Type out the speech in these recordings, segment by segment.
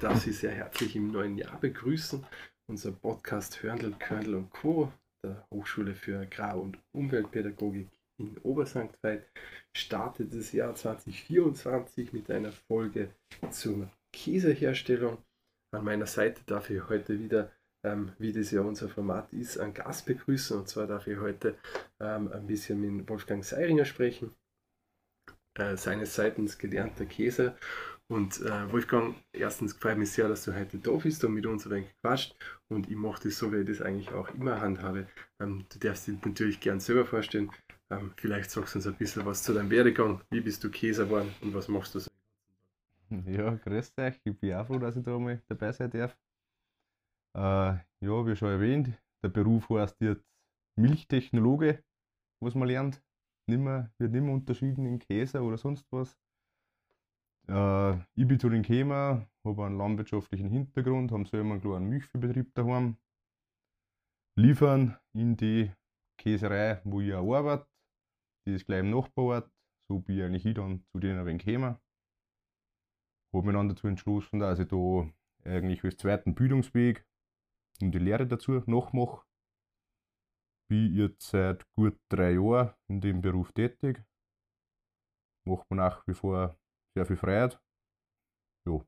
darf Sie sehr herzlich im neuen Jahr begrüßen. Unser Podcast Hörndl, Körndl und Co. der Hochschule für Agrar- und Umweltpädagogik in Obersankt Veit startet das Jahr 2024 mit einer Folge zur Käseherstellung. An meiner Seite darf ich heute wieder, ähm, wie das ja unser Format ist, einen Gast begrüßen. Und zwar darf ich heute ähm, ein bisschen mit Wolfgang Seiringer sprechen, äh, seines Seitens gelernter Käse. Und äh, Wolfgang, erstens gefällt mich sehr, dass du heute da bist und mit uns ein wenig quatscht. Und ich mache das so, wie ich das eigentlich auch immer handhabe. Ähm, du darfst dich natürlich gern selber vorstellen. Ähm, vielleicht sagst du uns ein bisschen was zu deinem Werdegang. Wie bist du Käse geworden und was machst du so? Ja, grüß euch. Ich bin auch froh, dass ich da mal dabei sein darf. Äh, ja, wie schon erwähnt, der Beruf heißt jetzt Milchtechnologe, was man lernt. Nimmer, wird nicht mehr unterschieden in Käse oder sonst was. Äh, ich bin zu den gekommen, habe einen landwirtschaftlichen Hintergrund, haben selber einen kleinen Milchviehbetrieb daheim. Liefern in die Käserei, wo ich auch arbeite. Die ist gleich im Nachbarort. So bin ich eigentlich ich dann zu denen ein wenig gekommen. Habe mich dann dazu entschlossen, dass ich da eigentlich als zweiten Bildungsweg und die Lehre dazu nachmache. Bin jetzt seit gut drei Jahren in dem Beruf tätig. Macht mir nach wie vor sehr viel Freiheit. Jo.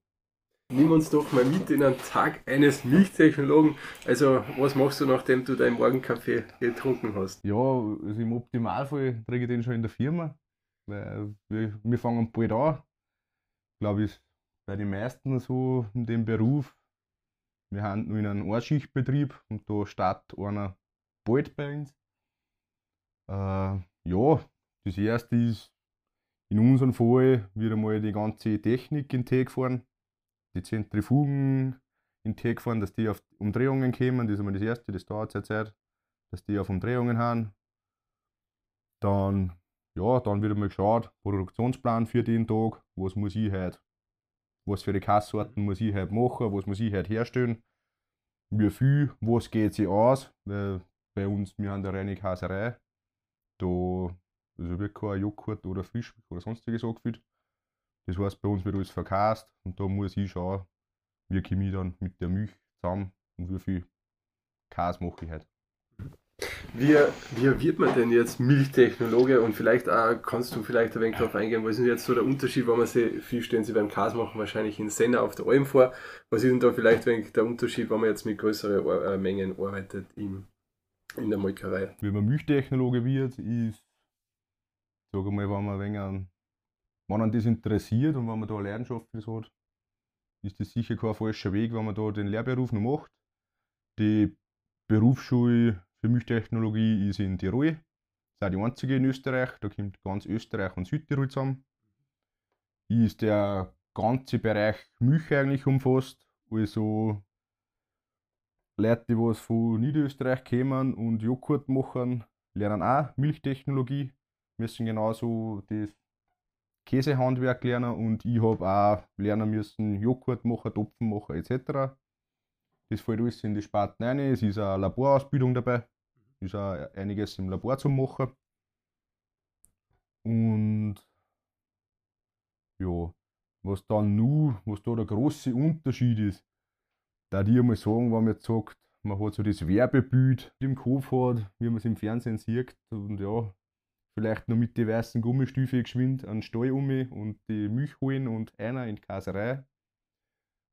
Nimm uns doch mal mit in einen Tag eines Milchtechnologen. Also, was machst du, nachdem du deinen Morgenkaffee getrunken hast? Ja, also im Optimalfall trinke ich den schon in der Firma. Weil wir, wir fangen bald an. Glaube ich, bei den meisten so in dem Beruf. Wir haben nur in einem Einschichtbetrieb und da startet einer bald bei uns. Äh, ja, das erste ist in unserem Fall wieder mal die ganze Technik in T gefahren, die Zentrifugen in T gefahren, dass die auf Umdrehungen kommen. Das ist einmal das erste, das dauert sehr Zeit, dass die auf Umdrehungen haben. Dann, ja, dann wieder mal geschaut, Produktionsplan für den Tag, was muss ich heute, was für die Kasssorten muss ich heute machen, was muss ich heute herstellen, wie viel, was geht sich aus, weil bei uns, wir haben eine reine Kaserei, da also wird kein Joghurt oder Fisch oder sonstiges angefüllt. Das heißt, bei uns wird alles verkast und da muss ich schauen, wie komme ich dann mit der Milch zusammen und wie viel Kas mache ich halt. Wie, wie wird man denn jetzt Milchtechnologe und vielleicht auch, kannst du vielleicht ein wenig darauf eingehen, was ist jetzt so der Unterschied, wenn man sie, viel stellen sie beim Kas machen, wahrscheinlich in Senna auf der Alm vor. Was ist denn da vielleicht ein wenig der Unterschied, wenn man jetzt mit größeren Mengen arbeitet in, in der Molkerei? Wie man Milchtechnologe wird, ist sage mal, wenn man an, wenn man das interessiert und wenn man da eine Leidenschaft für das hat, ist das sicher kein falscher Weg, wenn man da den Lehrberuf noch macht. Die Berufsschule für Milchtechnologie ist in Tirol. Das ist auch die einzige in Österreich. Da kommt ganz Österreich und Südtirol zusammen. Ist der ganze Bereich Milch eigentlich umfasst. Also Leute, die was von Niederösterreich kommen und Joghurt machen, lernen auch Milchtechnologie müssen genauso das Käsehandwerk lernen und ich habe auch lernen müssen Joghurt machen, Topfen machen etc. Das fällt alles in die Sparten rein. Es ist eine Laborausbildung dabei. Es ist auch einiges im Labor zu machen. Und ja, was dann nur, was da der große Unterschied ist, da die mal sagen, wenn man jetzt sagt, man hat so das Werbebild im Kopf hat, wie man es im Fernsehen sieht. Und ja, vielleicht noch mit weißen Gummistiefeln geschwind an den Stall um und die Milch holen und einer in die Kaserei.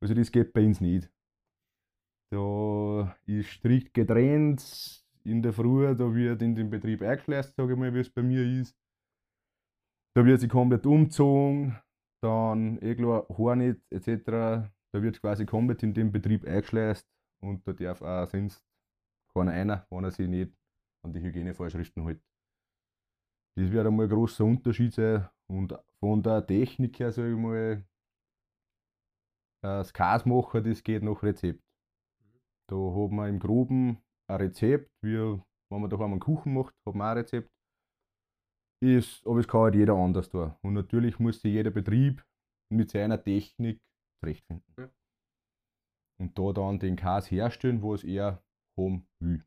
Also das geht bei uns nicht. Da ist strikt getrennt in der Früh, da wird in den Betrieb eingeschleust, sage ich mal, wie es bei mir ist. Da wird sie komplett umgezogen, dann eh klar Hornet etc. Da wird quasi komplett in den Betrieb eingeschleust und da darf auch sonst keiner einer, wenn er sich nicht an die Hygienevorschriften hält. Das wird einmal ein großer Unterschied sein. Und von der Technik her, sage ich mal, das Kasmacher, das geht nach Rezept. Da hat man im Groben ein Rezept, wie wenn man daheim einen Kuchen macht, hat man auch ein Rezept. Ist, aber es kann halt jeder anders tun. Und natürlich muss sich jeder Betrieb mit seiner Technik zurechtfinden. Ja. Und da dann den Kas herstellen, was er haben will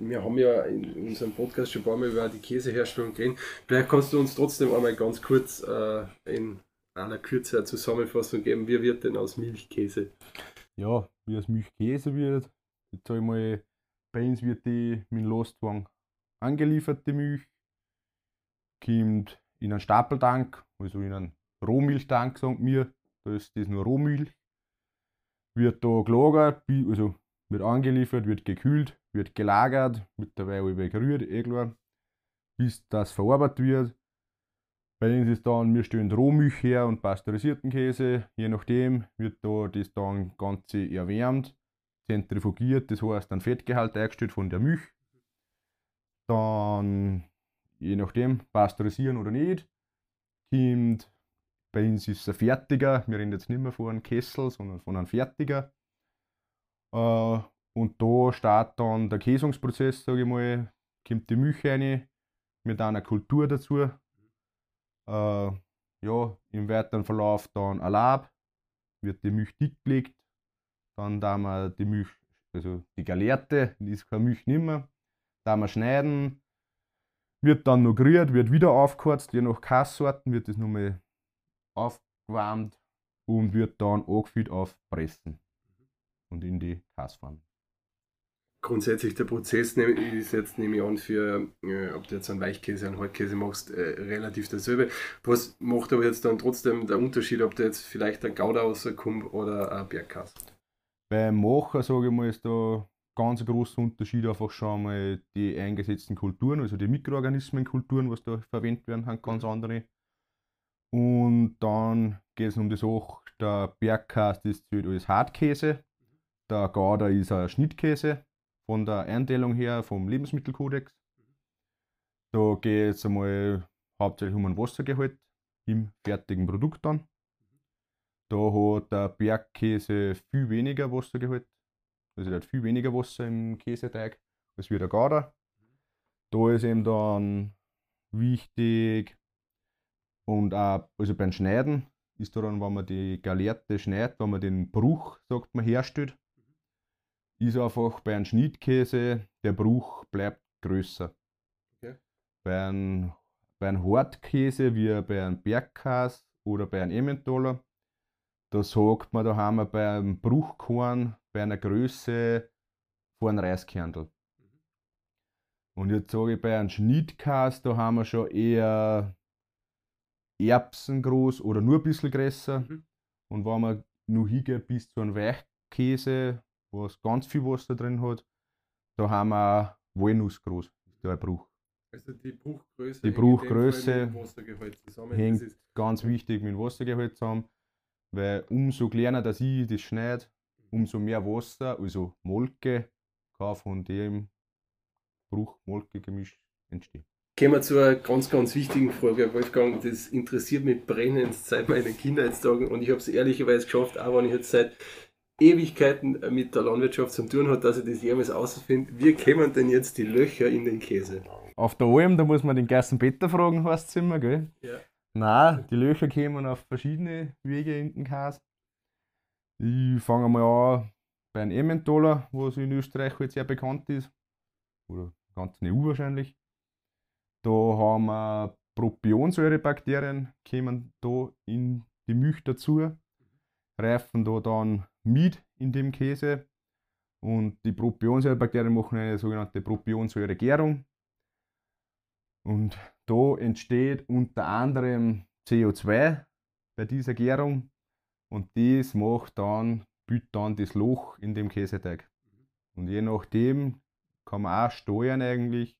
wir haben ja in unserem Podcast schon ein paar Mal über die Käseherstellung geredet. Vielleicht kannst du uns trotzdem einmal ganz kurz äh, in aller Kürze eine Zusammenfassung geben, wie wird denn aus Milchkäse? Ja, wie aus Milchkäse wird, jetzt sag ich mal, bei uns wird die mit Lastwagen angelieferte Milch, kommt in einen Stapeltank, also in einen Rohmilchtank, sagen wir, da ist das nur Rohmilch, wird da gelagert, also wird angeliefert, wird gekühlt, wird gelagert, mit dabei gerührt, eh klar, bis das verarbeitet wird. Bei uns ist dann, wir stellen Rohmilch her und pasteurisierten Käse, je nachdem wird da das dann Ganze erwärmt, zentrifugiert, das heißt ein Fettgehalt eingestellt von der Milch. Dann, je nachdem, pasteurisieren oder nicht, kommt, bei uns ist es ein Fertiger, wir reden jetzt nicht mehr von einem Kessel, sondern von einem Fertiger. Äh, und da startet dann der Käsungsprozess, sage ich mal, kommt die Milch rein mit einer Kultur dazu. Äh, ja, im weiteren Verlauf dann ein Lab, wird die Milch dick gelegt, dann da wir die Milch, also die Galerte, die ist keine Milch nimmer, da wir schneiden, wird dann noch gerührt, wird wieder aufgeheizt, je nach Kasssorten wird das nochmal aufgewärmt und wird dann angefüllt auf Pressen und in die Kassform. Grundsätzlich der Prozess ist jetzt, nehme ich an, für, äh, ob du jetzt einen Weichkäse, einen Hartkäse machst, äh, relativ dasselbe. Was macht aber jetzt dann trotzdem der Unterschied, ob da jetzt vielleicht ein Gouda rauskommt oder ein Bergkäse? Beim Machen, sage ich mal, ist da ganz großer Unterschied einfach schon mal die eingesetzten Kulturen, also die Mikroorganismenkulturen, was da verwendet werden, haben ganz andere. Und dann geht es um die Sache, der Bergkäse ist zählt als Hartkäse, der Gouda ist ein Schnittkäse von der Einteilung her vom Lebensmittelkodex. Da geht es einmal hauptsächlich um ein Wassergehalt im fertigen Produkt dann. Da hat der Bergkäse viel weniger Wassergehalt. Also der hat viel weniger Wasser im Käseteig als wie der Gouda. Da ist eben dann wichtig und auch also beim Schneiden ist da dann, wenn man die Galette schneidet, wenn man den Bruch, sagt man, herstellt, ist einfach bei einem Schnittkäse, der Bruch bleibt größer. Okay. Bei einem, bei einem Hartkäse wie bei einem Bergkäse oder bei einem Emmentaler, da sagt man, da haben wir bei einem Bruchkorn bei einer Größe von einem Reiskerntel. Mhm. Und jetzt sage ich bei einem Schnittkäse, da haben wir schon eher Erbsen groß oder nur ein bisschen größer. Mhm. Und wenn man nur hingeht bis zu einem Weichkäse, was ganz viel Wasser drin hat. Da haben wir Walnuss groß, der Bruch. Also die Bruchgröße, die Bruchgröße hängt ganz wichtig mit dem Wassergehalt zusammen, weil umso kleiner dass ich das schneide, umso mehr Wasser, also Molke, kann von dem Bruch-Molke-Gemisch entstehen. Kommen wir zu einer ganz, ganz wichtigen Frage, Wolfgang. Das interessiert mich brennend seit meinen Kindheitstagen und ich habe es ehrlicherweise geschafft, auch wenn ich jetzt seit Ewigkeiten mit der Landwirtschaft zu tun hat, dass ich das jemals ausfinde. Wie kämen denn jetzt die Löcher in den Käse? Auf der Alm, da muss man den Peter fragen, heißt es immer, gell? Ja. Nein, die Löcher kämen auf verschiedene Wege in den Käse. Ich fange mal an bei einem Emmentaler, was in Österreich halt sehr bekannt ist. Oder ganz EU wahrscheinlich. Da haben wir Propionsäurebakterien, kämen da in die Milch dazu, reifen da dann mit in dem Käse. Und die Propionsäurebakterien machen eine sogenannte Propionsäuregärung. Und da entsteht unter anderem CO2 bei dieser Gärung. Und das macht dann, büht dann das Loch in dem Käseteig. Und je nachdem kann man auch steuern eigentlich,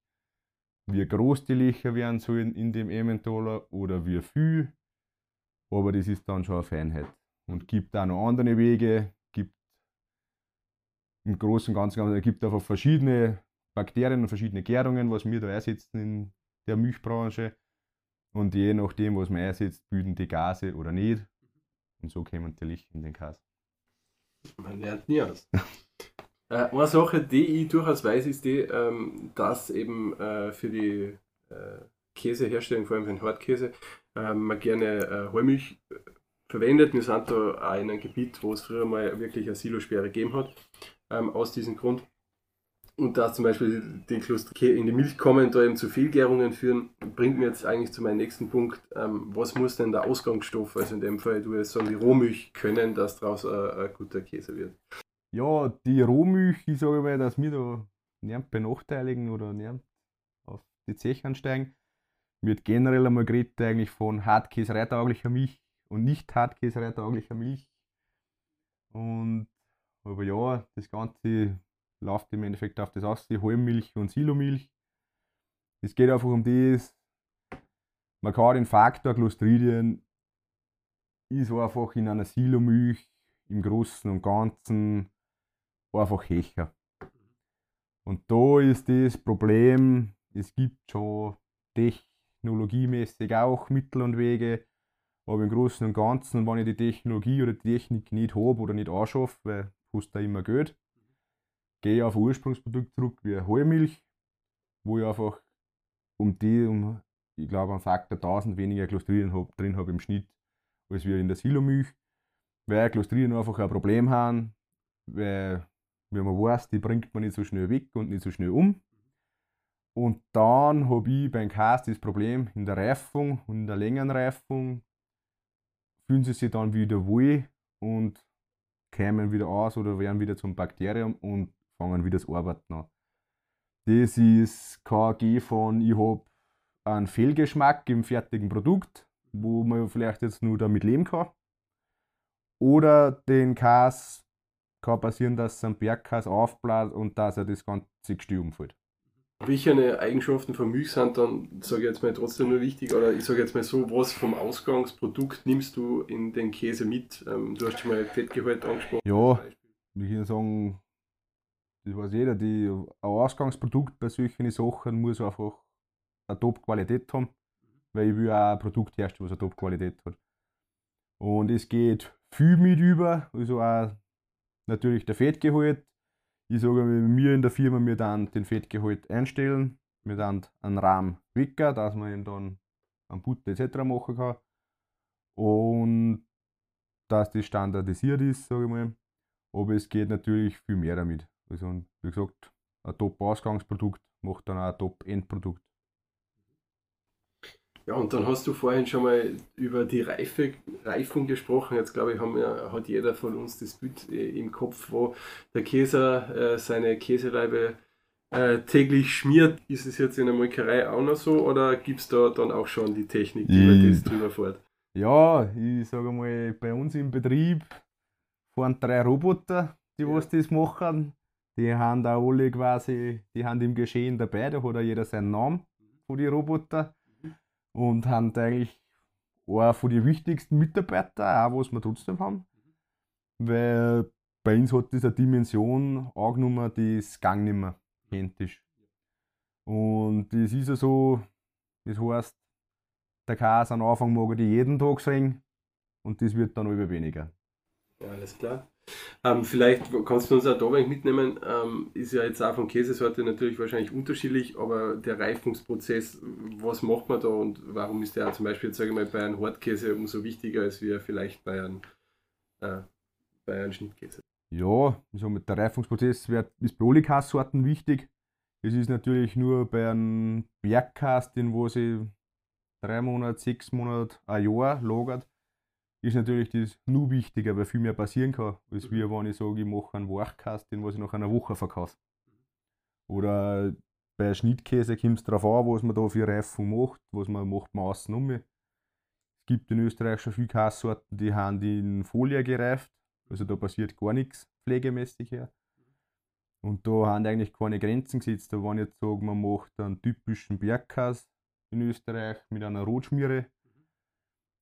wie groß die Löcher werden sollen in dem Emmentaler oder wie viel. Aber das ist dann schon eine Feinheit und gibt auch noch andere Wege, gibt im Großen und Ganzen, es gibt einfach verschiedene Bakterien und verschiedene Gärungen, was wir da einsetzen in der Milchbranche. Und je nachdem, was man einsetzt, bilden die Gase oder nicht. Und so kommen Licht in den Käse. Man lernt nie aus. äh, eine Sache, die ich durchaus weiß, ist die, ähm, dass eben äh, für die äh, Käseherstellung, vor allem für den Hartkäse, ähm, man gerne äh, Heumilch äh, verwendet. Wir sind da auch in einem Gebiet, wo es früher mal wirklich eine Silosperre gegeben hat, ähm, aus diesem Grund. Und dass zum Beispiel die Kluster in die Milch kommen, da eben zu Fehlgärungen führen. bringt mir jetzt eigentlich zu meinem nächsten Punkt. Ähm, was muss denn der Ausgangsstoff, also in dem Fall, du jetzt sagen, die Rohmilch können, dass daraus ein, ein guter Käse wird? Ja, die Rohmilch, ich sage mal, dass wir da nicht benachteiligen oder nicht auf die Zeche ansteigen. Wird generell einmal geredet eigentlich von hartkäsereitauglicher Milch und nicht hartkäsereitauglicher Milch. Und aber ja, das Ganze läuft im Endeffekt auf das aus, die Halbmilch und Silomilch. Es geht einfach um das, man kann den Faktor Clostridien ist einfach in einer Silomilch im Großen und Ganzen einfach Hecher. Und da ist das Problem, es gibt schon technologiemäßig auch Mittel und Wege, aber im Großen und Ganzen, wenn ich die Technologie oder die Technik nicht habe oder nicht anschaffe, weil es da immer geht, gehe ich auf ein Ursprungsprodukt zurück wie Heumilch, wo ich einfach um die, um, ich glaube, einen Faktor 1000 weniger Clostridien hab, drin habe im Schnitt, als wir in der Silomilch. Weil Clostridien einfach ein Problem haben, weil, wie man weiß, die bringt man nicht so schnell weg und nicht so schnell um. Und dann habe ich beim Käse das Problem in der Reifung und in der Längenreifung fühlen sie sich dann wieder wohl und kämen wieder aus oder werden wieder zum Bakterium und fangen wieder das Arbeiten an. Das ist KG von, ich habe einen Fehlgeschmack im fertigen Produkt, wo man vielleicht jetzt nur damit leben kann. Oder den Kas kann passieren, dass ein Bergkas aufbläht und dass er das ganze Gestühl umfällt. Welche Eigenschaften von Milch sind dann, sage ich jetzt mal, trotzdem nur wichtig? Oder ich sage jetzt mal so, was vom Ausgangsprodukt nimmst du in den Käse mit? Ähm, du hast schon mal Fettgehalt angesprochen. Ja, ich würde sagen, das weiß jeder, die, ein Ausgangsprodukt bei solchen Sachen muss einfach eine Top-Qualität haben, weil ich will auch ein Produkt herstellen, was eine Top-Qualität hat. Und es geht viel mit über, also auch natürlich der Fettgehalt, ich sage mir in der Firma, wir dann den Fettgehalt einstellen, wir dann einen Rahmen wecken, dass man ihn dann an Butter etc. machen kann. Und dass das standardisiert ist, sage ich mal. Aber es geht natürlich viel mehr damit. Also, wie gesagt, ein Top-Ausgangsprodukt macht dann auch ein Top-Endprodukt. Ja, und dann hast du vorhin schon mal über die Reife, Reifung gesprochen. Jetzt glaube ich, haben hat jeder von uns das Bild äh, im Kopf, wo der Käser äh, seine Käseleibe äh, täglich schmiert. Ist es jetzt in der Molkerei auch noch so oder gibt es da dann auch schon die Technik, die man das drüber fährt? Ja, ich sage mal, bei uns im Betrieb fahren drei Roboter, die ja. was das machen. Die haben da alle quasi, die haben im Geschehen dabei, da hat auch jeder seinen Namen von den Roboter und haben eigentlich einen von den wichtigsten Mitarbeiter, auch was wir trotzdem haben. Weil bei uns hat diese Dimension angenommen, die ist gang nicht mehr identisch. Und das ist ja so, das heißt, der Käse am Anfang mag ich jeden Tag sehen und das wird dann immer weniger. Ja, alles klar. Ähm, vielleicht kannst du uns auch da mitnehmen, ähm, ist ja jetzt auch von Käsesorte natürlich wahrscheinlich unterschiedlich, aber der Reifungsprozess, was macht man da und warum ist der zum Beispiel, sage ich mal, bei einem Hartkäse umso wichtiger als wir vielleicht bei einem, äh, bei einem Schnittkäse? Ja, also mit der Reifungsprozess wird, ist bei alle Käsesorten wichtig. Es ist natürlich nur bei einem Bergkäse, den wo sie drei Monate, sechs Monate, ein Jahr lagert, ist natürlich das nur wichtiger, weil viel mehr passieren kann, als wie wenn ich sage, ich mache einen Wachkast, den was ich nach einer Woche verkaufe. Oder bei Schnittkäse kommt es darauf an, was man da für Reifung macht, was man macht man außen um. Es gibt in Österreich schon viele Käsesorten, die haben in Folie gereift, also da passiert gar nichts pflegemäßig her. Und da haben eigentlich keine Grenzen gesetzt. Da ich jetzt sage, man macht einen typischen Bergkäse in Österreich mit einer Rotschmiere,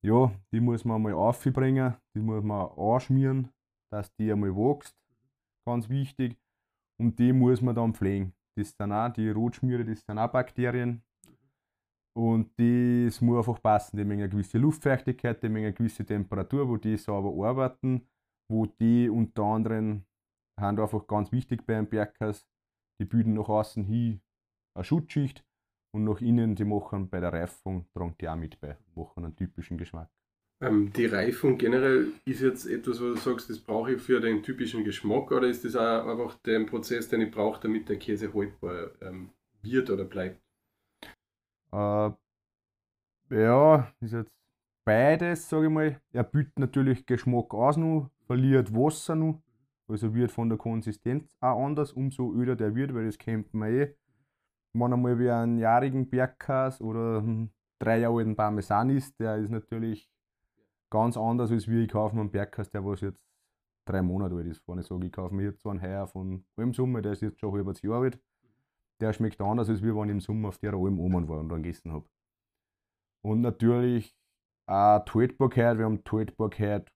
ja, die muss man mal aufbringen, die muss man anschmieren, dass die einmal wächst. Ganz wichtig. Und die muss man dann pflegen. Das sind auch die Rotschmiere, das sind auch Bakterien. Und das muss einfach passen. Die haben eine gewisse Luftfeuchtigkeit, die haben eine gewisse Temperatur, wo die sauber arbeiten, wo die unter anderem haben einfach ganz wichtig beim Berghaus, die bilden nach außen hin eine Schutzschicht, und nach innen, die machen bei der Reifung, tragen die auch mit bei, machen einen typischen Geschmack. Ähm, die Reifung generell ist jetzt etwas, wo du sagst, das brauche ich für den typischen Geschmack oder ist das auch einfach der Prozess, den ich brauche, damit der Käse haltbar ähm, wird oder bleibt? Äh, Ja, ist jetzt beides, sage ich mal. Er bietet natürlich Geschmack aus noch, verliert Wasser noch. Also wird von der Konsistenz auch anders, umso öder der wird, weil das kennt man eh. Wenn einmal wie einen jährigen Bergkas oder einen drei Jahre alten Parmesan ist, der ist natürlich ganz anders, als wie ich kaufe mir einen Bergkas, der was jetzt drei Monate alt ist. Ich sage, ich kaufe mir jetzt so einen Heuer von allem Sommer, der ist jetzt schon halbes Jahr alt. Der schmeckt anders, als wie wenn ich im Sommer auf der Alm oben war und dann gegessen habe. Und natürlich auch die Haltbarkeit, wir haben die Haltbarkeit,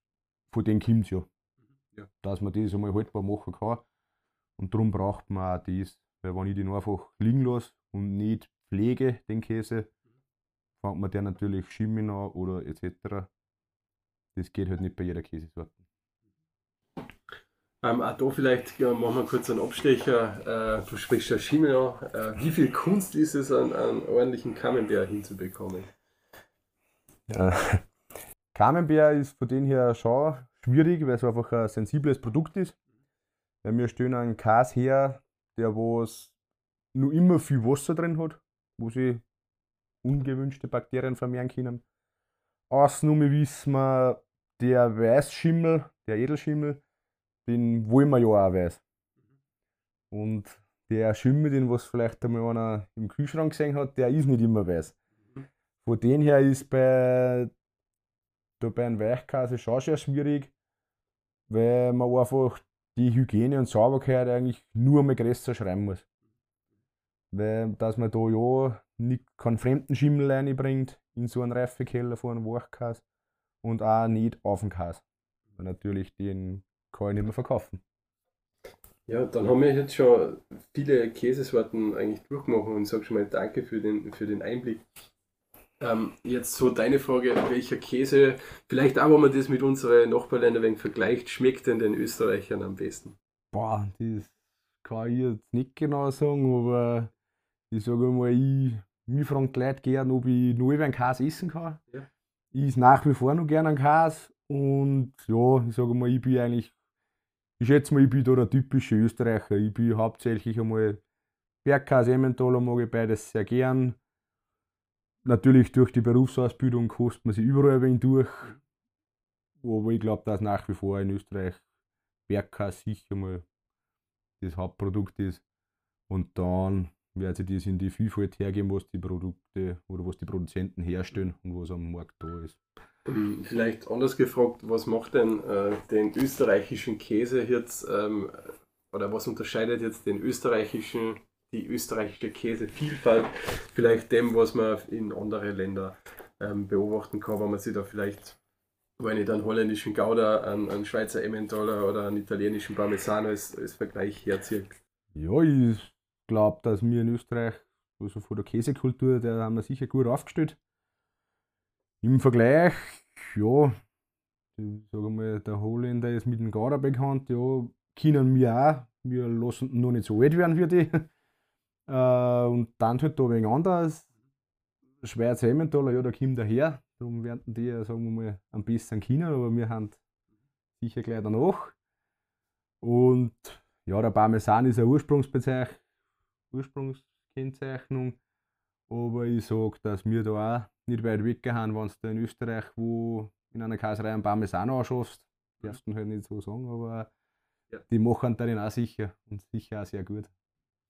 von denen kommt es ja. ja. Dass man das einmal haltbar machen kann. Und darum braucht man auch das. Weil wenn ich den einfach liegen lasse und nicht pflege, den Käse, fängt man der natürlich Schimmeln an oder etc. Das geht halt nicht bei jeder Käsesorte. Ähm, auch da vielleicht ja, machen wir kurz einen Abstecher. Äh, du sprichst ja Schimmel an. Äh, wie viel Kunst ist es, einen, einen ordentlichen Camembert hinzubekommen? Ja. Camembert ist von denen her schon schwierig, weil es einfach ein sensibles Produkt ist. Weil wir stellen einen Käse her, der was nur immer viel Wasser drin hat, wo sie ungewünschte Bakterien vermehren können. Außenrum wissen wir, der Weißschimmel, der Edelschimmel, den wollen wir ja auch weiß. Und der Schimmel, den was vielleicht einmal einer im Kühlschrank gesehen hat, der ist nicht immer weiß. Von dem her ist bei, da bei einem Weichkäse schon sehr schwierig, weil man einfach die Hygiene und Sauberkeit eigentlich nur mal größer schreiben muss. Weil, dass man da ja nicht keinen fremden Schimmel reinbringt in so einen Reifekeller von einem Weichkäse und auch nicht auf den Käse. Weil natürlich den kann ich nicht mehr verkaufen. Ja, dann haben wir jetzt schon viele Käsesorten eigentlich durchgemacht und sag schon mal danke für den, für den Einblick. Ähm, jetzt so deine Frage, welcher Käse, vielleicht auch, wenn man das mit unseren Nachbarländern wenig vergleicht, schmeckt denn den Österreichern am besten? Boah, das kann ich jetzt nicht genau sagen, aber ich sage mal, ich, mich fragen die Leute gerne, ob ich noch einen Käse essen kann. Ja. Ich esse nach wie vor noch gerne einen Käse und ja, ich sage mal, ich bin eigentlich, ich schätze mal, ich bin da der typische Österreicher. Ich bin hauptsächlich einmal Bergkäse, Emmentaler mag ich beides sehr gern Natürlich durch die Berufsausbildung kostet man sich überall ein wenig durch. Aber ich glaube, dass nach wie vor in Österreich Bergkäse sicher mal das Hauptprodukt ist. Und dann wird sich das in die Vielfalt hergeben, was die Produkte oder was die Produzenten herstellen und was am Markt da ist. Vielleicht anders gefragt, was macht denn äh, den österreichischen Käse jetzt ähm, oder was unterscheidet jetzt den österreichischen die österreichische Käsevielfalt vielleicht dem, was man in anderen Ländern ähm, beobachten kann, wenn man sich da vielleicht, wenn ich dann holländischen Gouda, einen, einen Schweizer Emmentaler oder einen italienischen Parmesano als, als Vergleich herzieht. Ja, ich glaube, dass wir in Österreich, also von der Käsekultur, da haben wir sicher gut aufgestellt. Im Vergleich, ja, ich sage mal, der Holländer ist mit dem Gouda bekannt, ja, können wir auch. Wir lassen noch nicht so alt werden wie die. Äh, und dann halt da wegen anders. Schweizer Emmentaler, ja, da kommt er her. Darum werden die, sagen wir mal, ein bisschen China, aber wir haben sicher gleich danach. Und ja, der Parmesan ist eine Ursprungsbezeichnung, Ursprungskennzeichnung. Aber ich sage, dass wir da auch nicht weit weggehen, wenn du in Österreich wo in einer Kaiserei einen Parmesan anschaust. Darfst du halt nicht so sagen, aber ja. die machen darin auch sicher und sicher auch sehr gut.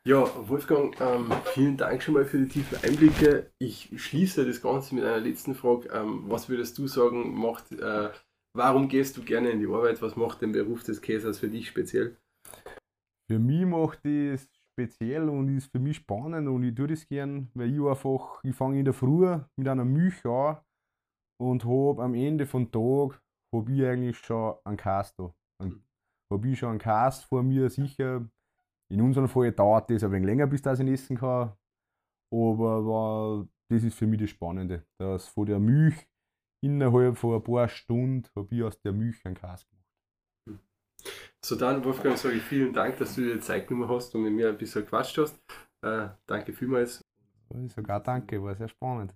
Ja, Wolfgang, ähm, vielen Dank schon mal für die tiefen Einblicke. Ich schließe das Ganze mit einer letzten Frage. Ähm, was würdest du sagen, macht, äh, warum gehst du gerne in die Arbeit? Was macht den Beruf des Käsers für dich speziell? Für mich macht es speziell und ist für mich spannend und ich tue das gern, weil ich einfach, ich fange in der Früh mit einer Milch an und habe am Ende vom Tag habe ich eigentlich schon einen Cast da. Habe ich schon einen Cast vor mir sicher in unserem Fall dauert das ein wenig länger, bis das ich essen kann. Aber war, das ist für mich das Spannende, dass von der Milch innerhalb von ein paar Stunden habe ich aus der Milch einen Käse gemacht. So dann, Wolfgang, sage ich vielen Dank, dass du dir Zeit genommen hast und mit mir ein bisschen quatscht hast. Äh, danke vielmals. Sogar danke, war sehr spannend.